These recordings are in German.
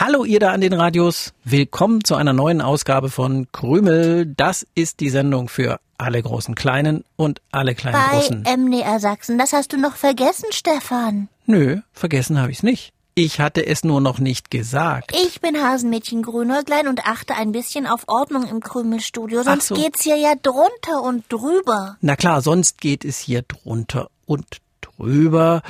Hallo ihr da an den Radios. Willkommen zu einer neuen Ausgabe von Krümel. Das ist die Sendung für alle großen Kleinen und alle kleinen Bei Großen. MDR Sachsen, das hast du noch vergessen, Stefan. Nö, vergessen habe ich's nicht. Ich hatte es nur noch nicht gesagt. Ich bin Hasenmädchen Grünäuglein und achte ein bisschen auf Ordnung im Krümelstudio, sonst so. geht's hier ja drunter und drüber. Na klar, sonst geht es hier drunter und drüber.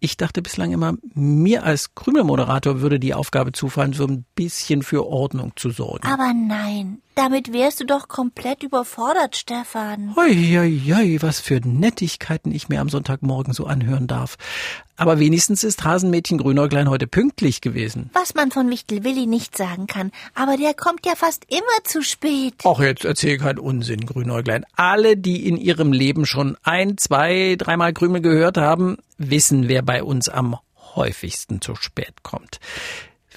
Ich dachte bislang immer, mir als Krümelmoderator würde die Aufgabe zufallen, so ein bisschen für Ordnung zu sorgen. Aber nein, damit wärst du doch komplett überfordert, Stefan. Hoi, was für Nettigkeiten ich mir am Sonntagmorgen so anhören darf. Aber wenigstens ist Hasenmädchen Grünäuglein heute pünktlich gewesen. Was man von Wichtel Willi nicht sagen kann, aber der kommt ja fast immer zu spät. Ach, jetzt erzähl keinen Unsinn, Grünäuglein. Alle, die in ihrem Leben schon ein, zwei, dreimal Krümel gehört haben, wissen, wer bei uns am häufigsten zu spät kommt.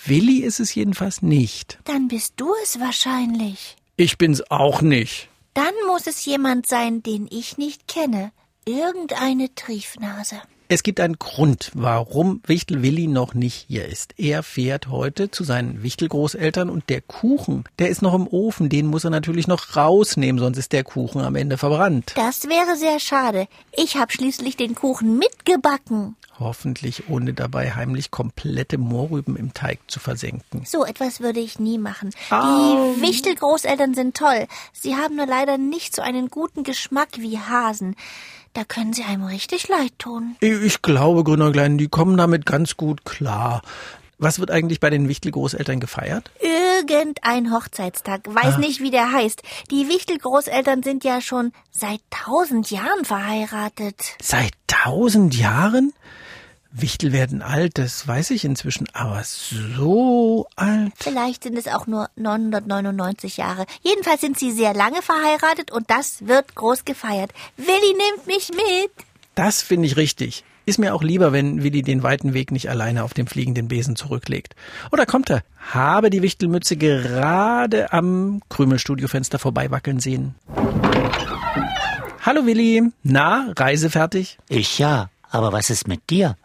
Willi ist es jedenfalls nicht. Dann bist du es wahrscheinlich. Ich bin's auch nicht. Dann muss es jemand sein, den ich nicht kenne. Irgendeine Triefnase. Es gibt einen Grund, warum Wichtel Willi noch nicht hier ist. Er fährt heute zu seinen Wichtelgroßeltern und der Kuchen, der ist noch im Ofen, den muss er natürlich noch rausnehmen, sonst ist der Kuchen am Ende verbrannt. Das wäre sehr schade. Ich habe schließlich den Kuchen mitgebacken. Hoffentlich ohne dabei heimlich komplette Mohrrüben im Teig zu versenken. So etwas würde ich nie machen. Au. Die Wichtelgroßeltern sind toll. Sie haben nur leider nicht so einen guten Geschmack wie Hasen. Da können sie einem richtig leid tun. Ich glaube, Grünäuglein, die kommen damit ganz gut klar. Was wird eigentlich bei den Wichtelgroßeltern gefeiert? Irgendein Hochzeitstag. Weiß Ah. nicht, wie der heißt. Die Wichtelgroßeltern sind ja schon seit tausend Jahren verheiratet. Seit tausend Jahren? Wichtel werden alt, das weiß ich inzwischen, aber so alt. Vielleicht sind es auch nur 999 Jahre. Jedenfalls sind sie sehr lange verheiratet und das wird groß gefeiert. Willi nimmt mich mit. Das finde ich richtig. Ist mir auch lieber, wenn Willi den weiten Weg nicht alleine auf dem fliegenden Besen zurücklegt. Oder kommt er? Habe die Wichtelmütze gerade am Krümelstudiofenster vorbeiwackeln sehen. Hallo Willi. Na, Reise fertig? Ich ja, aber was ist mit dir?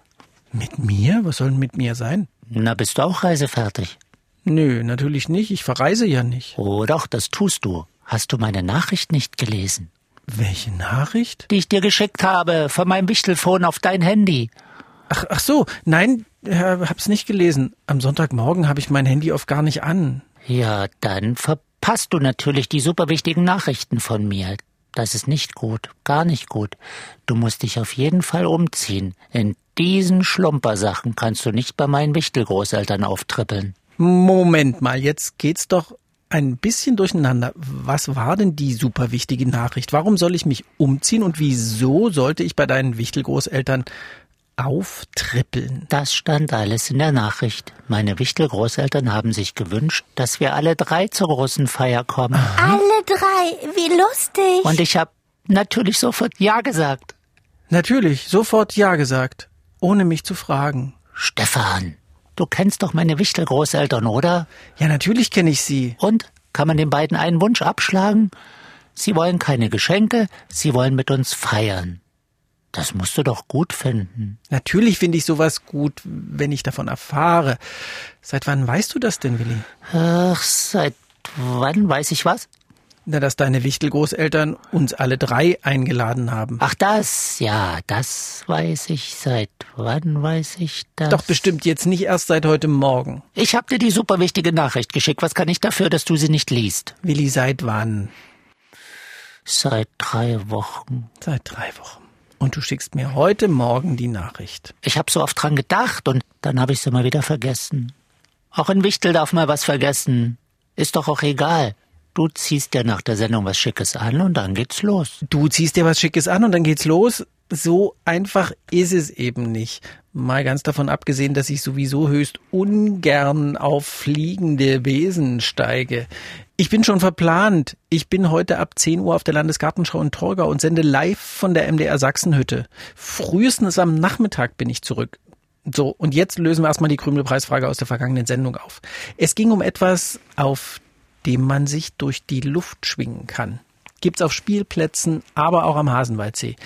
Mit mir? Was soll denn mit mir sein? Na, bist du auch reisefertig? Nö, natürlich nicht. Ich verreise ja nicht. Oh doch, das tust du. Hast du meine Nachricht nicht gelesen? Welche Nachricht? Die ich dir geschickt habe, von meinem Wichtelfon auf dein Handy. Ach, ach so, nein, hab's nicht gelesen. Am Sonntagmorgen habe ich mein Handy oft gar nicht an. Ja, dann verpasst du natürlich die super wichtigen Nachrichten von mir. Das ist nicht gut, gar nicht gut. Du musst dich auf jeden Fall umziehen. In diesen Schlumpersachen kannst du nicht bei meinen Wichtelgroßeltern auftrippeln. Moment mal, jetzt geht's doch ein bisschen durcheinander. Was war denn die super wichtige Nachricht? Warum soll ich mich umziehen und wieso sollte ich bei deinen Wichtelgroßeltern auftrippeln? Das stand alles in der Nachricht. Meine Wichtelgroßeltern haben sich gewünscht, dass wir alle drei zur großen Feier kommen. Alle drei. Wie lustig. Und ich habe natürlich sofort Ja gesagt. Natürlich, sofort Ja gesagt, ohne mich zu fragen. Stefan, du kennst doch meine Wichtelgroßeltern, oder? Ja, natürlich kenne ich sie. Und? Kann man den beiden einen Wunsch abschlagen? Sie wollen keine Geschenke, sie wollen mit uns feiern. Das musst du doch gut finden. Natürlich finde ich sowas gut, wenn ich davon erfahre. Seit wann weißt du das denn, Willi? Ach, seit wann weiß ich was? Na, dass deine Wichtelgroßeltern uns alle drei eingeladen haben. Ach, das, ja, das weiß ich. Seit wann weiß ich das? Doch bestimmt jetzt nicht erst seit heute Morgen. Ich hab dir die super wichtige Nachricht geschickt. Was kann ich dafür, dass du sie nicht liest? Willi, seit wann? Seit drei Wochen. Seit drei Wochen. Und du schickst mir heute Morgen die Nachricht. Ich hab so oft dran gedacht und dann hab ich's immer wieder vergessen. Auch in Wichtel darf man was vergessen. Ist doch auch egal. Du ziehst dir nach der Sendung was Schickes an und dann geht's los. Du ziehst dir was Schickes an und dann geht's los. So einfach ist es eben nicht. Mal ganz davon abgesehen, dass ich sowieso höchst ungern auf fliegende Besen steige. Ich bin schon verplant. Ich bin heute ab 10 Uhr auf der Landesgartenschau in Torgau und sende live von der MDR Sachsenhütte. Frühestens am Nachmittag bin ich zurück. So, und jetzt lösen wir erstmal die Krümelpreisfrage aus der vergangenen Sendung auf. Es ging um etwas, auf dem man sich durch die Luft schwingen kann. Gibt's auf Spielplätzen, aber auch am Hasenwaldsee.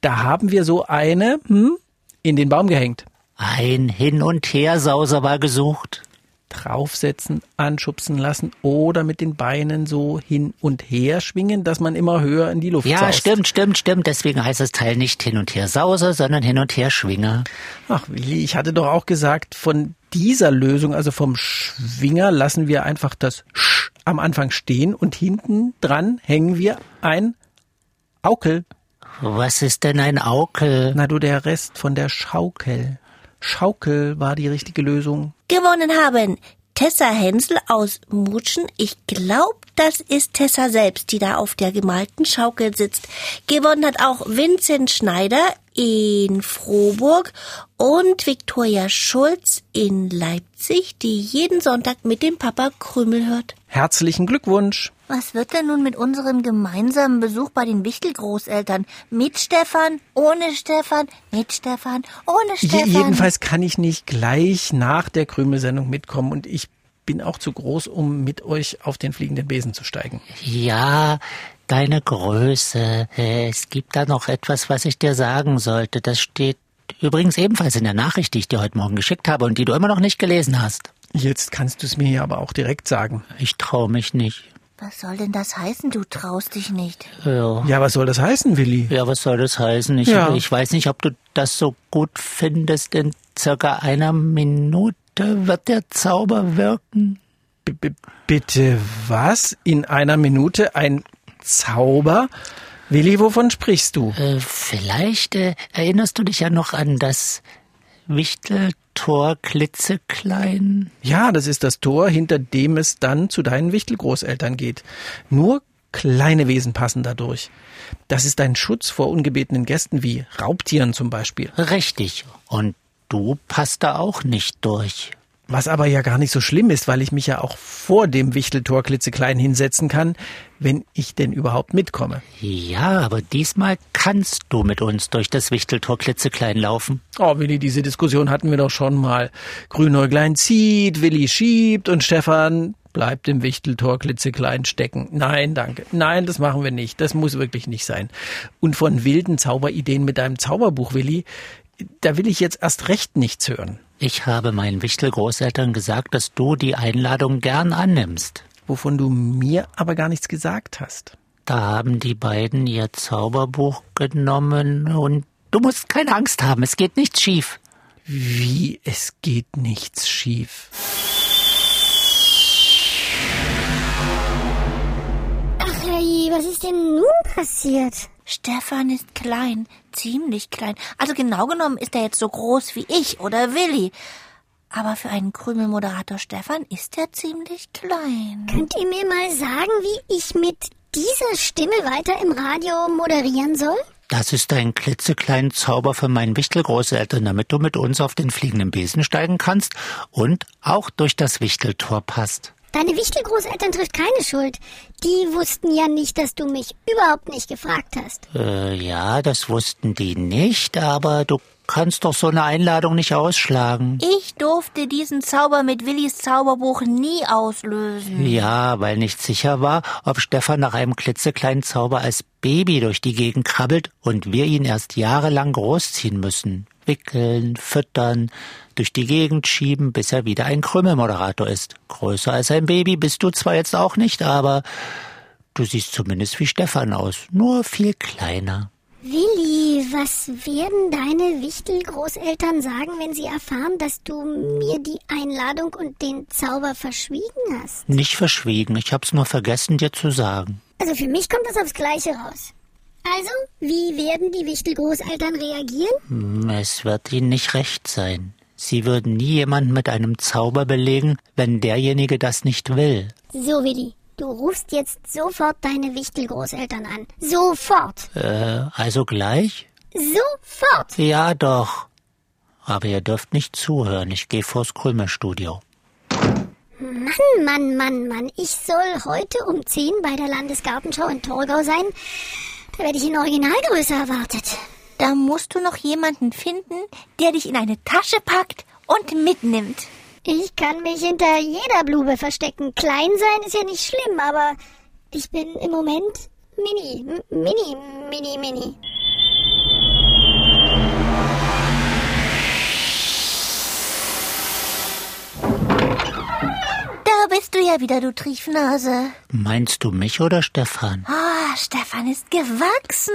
Da haben wir so eine, hm, in den Baum gehängt. Ein Hin- und Hersauser war gesucht. Draufsetzen, anschubsen lassen oder mit den Beinen so hin und her schwingen, dass man immer höher in die Luft Ja, saust. stimmt, stimmt, stimmt. Deswegen heißt das Teil nicht Hin- und Hersauser, sondern Hin- und Herschwinger. Ach, Willi, ich hatte doch auch gesagt, von dieser Lösung, also vom Schwinger, lassen wir einfach das Sch am Anfang stehen und hinten dran hängen wir ein Aukel. Was ist denn ein Aukel? Na du, der Rest von der Schaukel. Schaukel war die richtige Lösung. Gewonnen haben Tessa Hensel aus Mutschen. Ich glaube, das ist Tessa selbst, die da auf der gemalten Schaukel sitzt. Gewonnen hat auch Vincent Schneider in Frohburg und Viktoria Schulz in Leipzig, die jeden Sonntag mit dem Papa Krümel hört. Herzlichen Glückwunsch. Was wird denn nun mit unserem gemeinsamen Besuch bei den Wichtelgroßeltern? Mit Stefan, ohne Stefan, mit Stefan, ohne Je Stefan? jedenfalls kann ich nicht gleich nach der Krümelsendung mitkommen und ich bin auch zu groß, um mit euch auf den fliegenden Besen zu steigen. Ja, deine Größe. Es gibt da noch etwas, was ich dir sagen sollte. Das steht übrigens ebenfalls in der Nachricht, die ich dir heute Morgen geschickt habe und die du immer noch nicht gelesen hast. Jetzt kannst du es mir aber auch direkt sagen. Ich traue mich nicht. Was soll denn das heißen, du traust dich nicht? Ja. Ja, was soll das heißen, Willi? Ja, was soll das heißen? Ich, Ja. ich weiß nicht, ob du das so gut findest. In circa einer Minute wird der Zauber wirken. B -b Bitte was? In einer Minute ein Zauber? Willi, wovon sprichst du? Äh, vielleicht äh, erinnerst du dich ja noch an das Wichteltor klitzeklein. Ja, das ist das Tor, hinter dem es dann zu deinen Wichtelgroßeltern geht. Nur kleine Wesen passen dadurch. Das ist ein Schutz vor ungebetenen Gästen wie Raubtieren zum Beispiel. Richtig. Und du passt da auch nicht durch. Was aber ja gar nicht so schlimm ist, weil ich mich ja auch vor dem Wichteltor klitzeklein hinsetzen kann, wenn ich denn überhaupt mitkomme. Ja, aber diesmal kannst du mit uns durch das Wichteltor klitzeklein laufen. Oh, Willi, diese Diskussion hatten wir doch schon mal. Grünäuglein zieht, Willi schiebt und Stefan bleibt im Wichteltor klitzeklein stecken. Nein, danke. Nein, das machen wir nicht. Das muss wirklich nicht sein. Und von wilden Zauberideen mit deinem Zauberbuch, Willi, da will ich jetzt erst recht nichts hören. Ich habe meinen Wichtelgroßeltern gesagt, dass du die Einladung gern annimmst. Wovon du mir aber gar nichts gesagt hast. Da haben die beiden ihr Zauberbuch genommen und du musst keine Angst haben, es geht nichts schief. Wie, es geht nichts schief. Ach hey, was ist denn nun passiert? Stefan ist klein, ziemlich klein. Also genau genommen ist er jetzt so groß wie ich oder Willi. Aber für einen Krümelmoderator Stefan ist er ziemlich klein. Könnt ihr mir mal sagen, wie ich mit dieser Stimme weiter im Radio moderieren soll? Das ist ein klitzekleinen Zauber für meinen Wichtelgroßeltern, damit du mit uns auf den fliegenden Besen steigen kannst und auch durch das Wichteltor passt. Deine Wichtelgroßeltern trifft keine Schuld. Die wussten ja nicht, dass du mich überhaupt nicht gefragt hast. Äh, ja, das wussten die nicht, aber du kannst doch so eine Einladung nicht ausschlagen. Ich durfte diesen Zauber mit Willis Zauberbuch nie auslösen. Ja, weil nicht sicher war, ob Stefan nach einem klitzekleinen Zauber als Baby durch die Gegend krabbelt und wir ihn erst jahrelang großziehen müssen. Wickeln, füttern, durch die Gegend schieben, bis er wieder ein Krümmelmoderator ist. Größer als ein Baby bist du zwar jetzt auch nicht, aber du siehst zumindest wie Stefan aus, nur viel kleiner. Willi, was werden deine Wichtelgroßeltern sagen, wenn sie erfahren, dass du mir die Einladung und den Zauber verschwiegen hast? Nicht verschwiegen, ich hab's nur vergessen dir zu sagen. Also für mich kommt das aufs Gleiche raus. Also, wie werden die Wichtelgroßeltern reagieren? Hm, Es wird ihnen nicht recht sein. Sie würden nie jemanden mit einem Zauber belegen, wenn derjenige das nicht will. So, Willi, du rufst jetzt sofort deine Wichtelgroßeltern an. Sofort. Äh, also gleich? Sofort. Ja, doch. Aber ihr dürft nicht zuhören. Ich gehe vors Krümelstudio. Mann, Mann, Mann, Mann. Ich soll heute um 10 bei der Landesgartenschau in Torgau sein. Da werde ich in Originalgröße erwartet. Da musst du noch jemanden finden, der dich in eine Tasche packt und mitnimmt. Ich kann mich hinter jeder Blume verstecken. Klein sein ist ja nicht schlimm, aber ich bin im Moment mini, mini, mini, mini. Da bist du ja wieder, du Triefnase. Meinst du mich oder Stefan? Ah, Stefan ist gewachsen.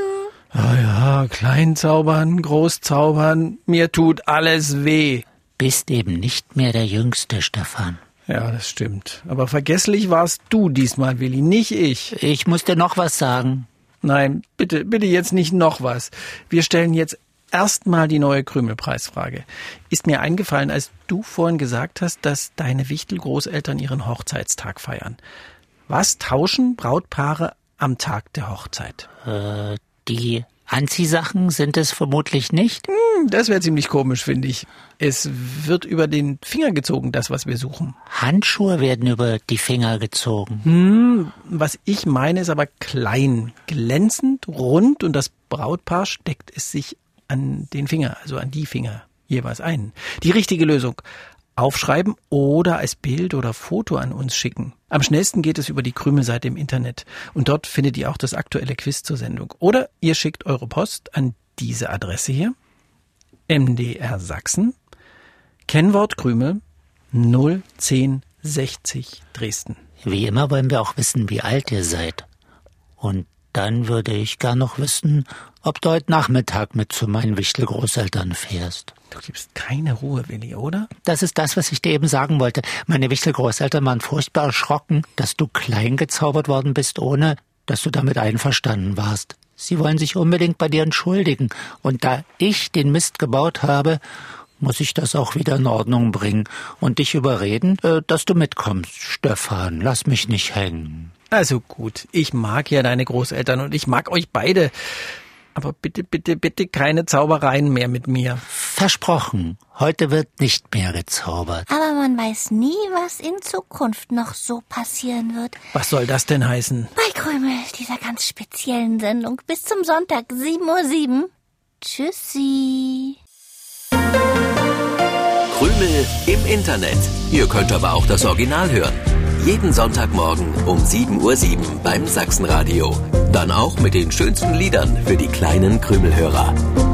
Ah ja, klein zaubern, groß zaubern, mir tut alles weh. Bist eben nicht mehr der Jüngste, Stefan. Ja, das stimmt. Aber vergesslich warst du diesmal, Willi, nicht ich. Ich muss dir noch was sagen. Nein, bitte, bitte jetzt nicht noch was. Wir stellen jetzt erstmal die neue Krümelpreisfrage. Ist mir eingefallen, als du vorhin gesagt hast, dass deine Wichtelgroßeltern ihren Hochzeitstag feiern. Was tauschen Brautpaare am Tag der Hochzeit? Äh, die Anziehsachen sind es vermutlich nicht. Hm, Das wäre ziemlich komisch, finde ich. Es wird über den Finger gezogen, das, was wir suchen. Handschuhe werden über die Finger gezogen. Hm, was ich meine, ist aber klein, glänzend, rund und das Brautpaar steckt es sich an den Finger, also an die Finger jeweils ein. Die richtige Lösung. Aufschreiben oder als Bild oder Foto an uns schicken. Am schnellsten geht es über die Krümelseite im Internet und dort findet ihr auch das aktuelle Quiz zur Sendung. Oder ihr schickt eure Post an diese Adresse hier. MDR Sachsen. Kennwort Krümel 01060 Dresden. Wie immer wollen wir auch wissen, wie alt ihr seid. Und dann würde ich gern noch wissen, ob du heute Nachmittag mit zu meinen Wichtelgroßeltern fährst. Du gibst keine Ruhe, Willi, oder? Das ist das, was ich dir eben sagen wollte. Meine Wichtelgroßeltern waren furchtbar erschrocken, dass du klein gezaubert worden bist, ohne dass du damit einverstanden warst. Sie wollen sich unbedingt bei dir entschuldigen. Und da ich den Mist gebaut habe, muss ich das auch wieder in Ordnung bringen und dich überreden, äh, dass du mitkommst. Stefan, lass mich nicht hängen. Also gut, ich mag ja deine Großeltern und ich mag euch beide. Aber bitte, bitte, bitte keine Zaubereien mehr mit mir. Versprochen, heute wird nicht mehr gezaubert. Aber man weiß nie, was in Zukunft noch so passieren wird. Was soll das denn heißen? Bei Krümel, dieser ganz speziellen Sendung. Bis zum Sonntag, 7.07 Uhr. Tschüssi. Krümel im Internet. Ihr könnt aber auch das Original hören. Jeden Sonntagmorgen um 7.07 Uhr beim Sachsenradio. Dann auch mit den schönsten Liedern für die kleinen Krümelhörer.